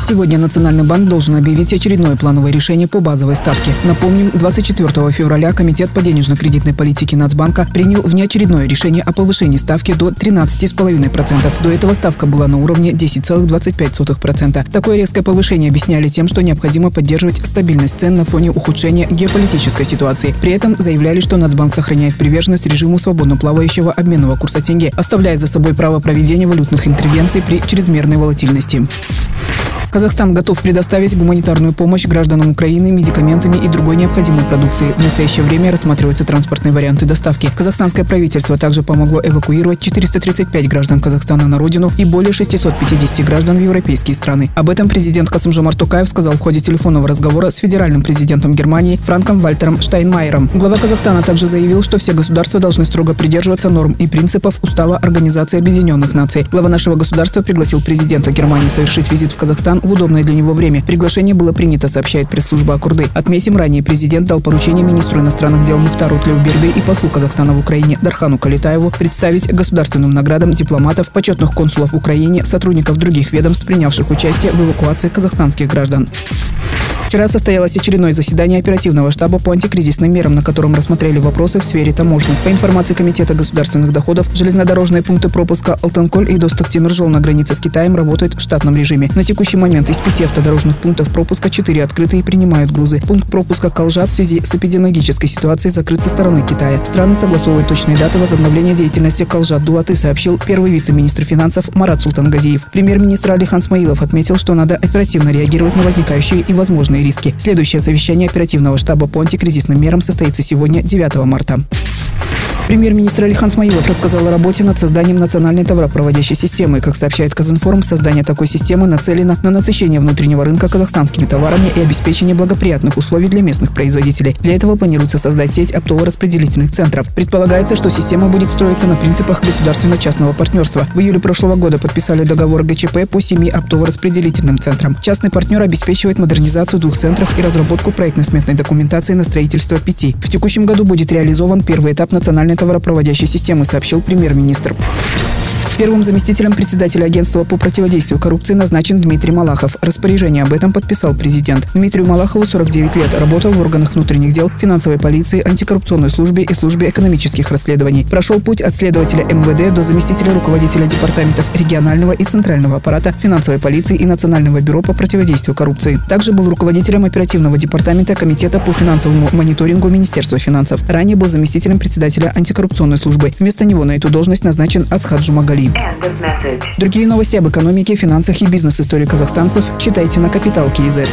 Сегодня Национальный банк должен объявить очередное плановое решение по базовой ставке. Напомним, 24 февраля Комитет по денежно-кредитной политике Нацбанка принял внеочередное решение о повышении ставки до 13,5%. До этого ставка была на уровне 10,25%. Такое резкое повышение объясняли тем, что необходимо поддерживать стабильность цен на фоне ухудшения геополитической ситуации. При этом заявляли, что Нацбанк сохраняет приверженность режиму свободно плавающего обменного курса тенге, оставляя за собой право проведения валютных интервенций при чрезмерной волатильности. Казахстан готов предоставить гуманитарную помощь гражданам Украины медикаментами и другой необходимой продукцией. В настоящее время рассматриваются транспортные варианты доставки. Казахстанское правительство также помогло эвакуировать 435 граждан Казахстана на родину и более 650 граждан в европейские страны. Об этом президент Касымжомар Токаев сказал в ходе телефонного разговора с федеральным президентом Германии Франком Вальтером Штайнмайером. Глава Казахстана также заявил, что все государства должны строго придерживаться норм и принципов Устава Организации Объединенных Наций. Глава нашего государства пригласил президента Германии совершить визит в Казахстан в удобное для него время. Приглашение было принято, сообщает пресс-служба Акурды. Отметим, ранее президент дал поручение министру иностранных дел Мухтару Тлеуберды и послу Казахстана в Украине Дархану Калитаеву представить государственным наградам дипломатов, почетных консулов в Украине, сотрудников других ведомств, принявших участие в эвакуации казахстанских граждан. Вчера состоялось очередное заседание оперативного штаба по антикризисным мерам, на котором рассмотрели вопросы в сфере таможни. По информации Комитета государственных доходов, железнодорожные пункты пропуска Алтанколь и Достук Тимиржол на границе с Китаем работают в штатном режиме. На текущий момент из пяти автодорожных пунктов пропуска четыре открыты и принимают грузы. Пункт пропуска Колжат в связи с эпидемиологической ситуацией закрыт со стороны Китая. Страны согласовывают точные даты возобновления деятельности Колжат Дулаты, сообщил первый вице-министр финансов Марат Султангазиев. Премьер-министр Алихан Смаилов отметил, что надо оперативно реагировать на возникающие и возможные серьезные риски. Следующее совещание оперативного штаба по антикризисным мерам состоится сегодня, 9 марта. Премьер-министр Алихан Смаилов рассказал о работе над созданием национальной товаропроводящей системы. Как сообщает Казинформ, создание такой системы нацелено на насыщение внутреннего рынка казахстанскими товарами и обеспечение благоприятных условий для местных производителей. Для этого планируется создать сеть оптово-распределительных центров. Предполагается, что система будет строиться на принципах государственно-частного партнерства. В июле прошлого года подписали договор ГЧП по семи оптово-распределительным центрам. Частный партнер обеспечивает модернизацию двух центров и разработку проектно-сметной документации на строительство пяти. В текущем году будет реализован первый этап национальной товаропроводящей системы, сообщил премьер-министр. Первым заместителем председателя агентства по противодействию коррупции назначен Дмитрий Малахов. Распоряжение об этом подписал президент. Дмитрию Малахову 49 лет. Работал в органах внутренних дел, финансовой полиции, антикоррупционной службе и службе экономических расследований. Прошел путь от следователя МВД до заместителя руководителя департаментов регионального и центрального аппарата, финансовой полиции и Национального бюро по противодействию коррупции. Также был руководителем оперативного департамента Комитета по финансовому мониторингу Министерства финансов. Ранее был заместителем председателя антикоррупционной службы. Вместо него на эту должность назначен Асхат Жумагали. Другие новости об экономике, финансах и бизнес-истории казахстанцев читайте на Капитал Киезет.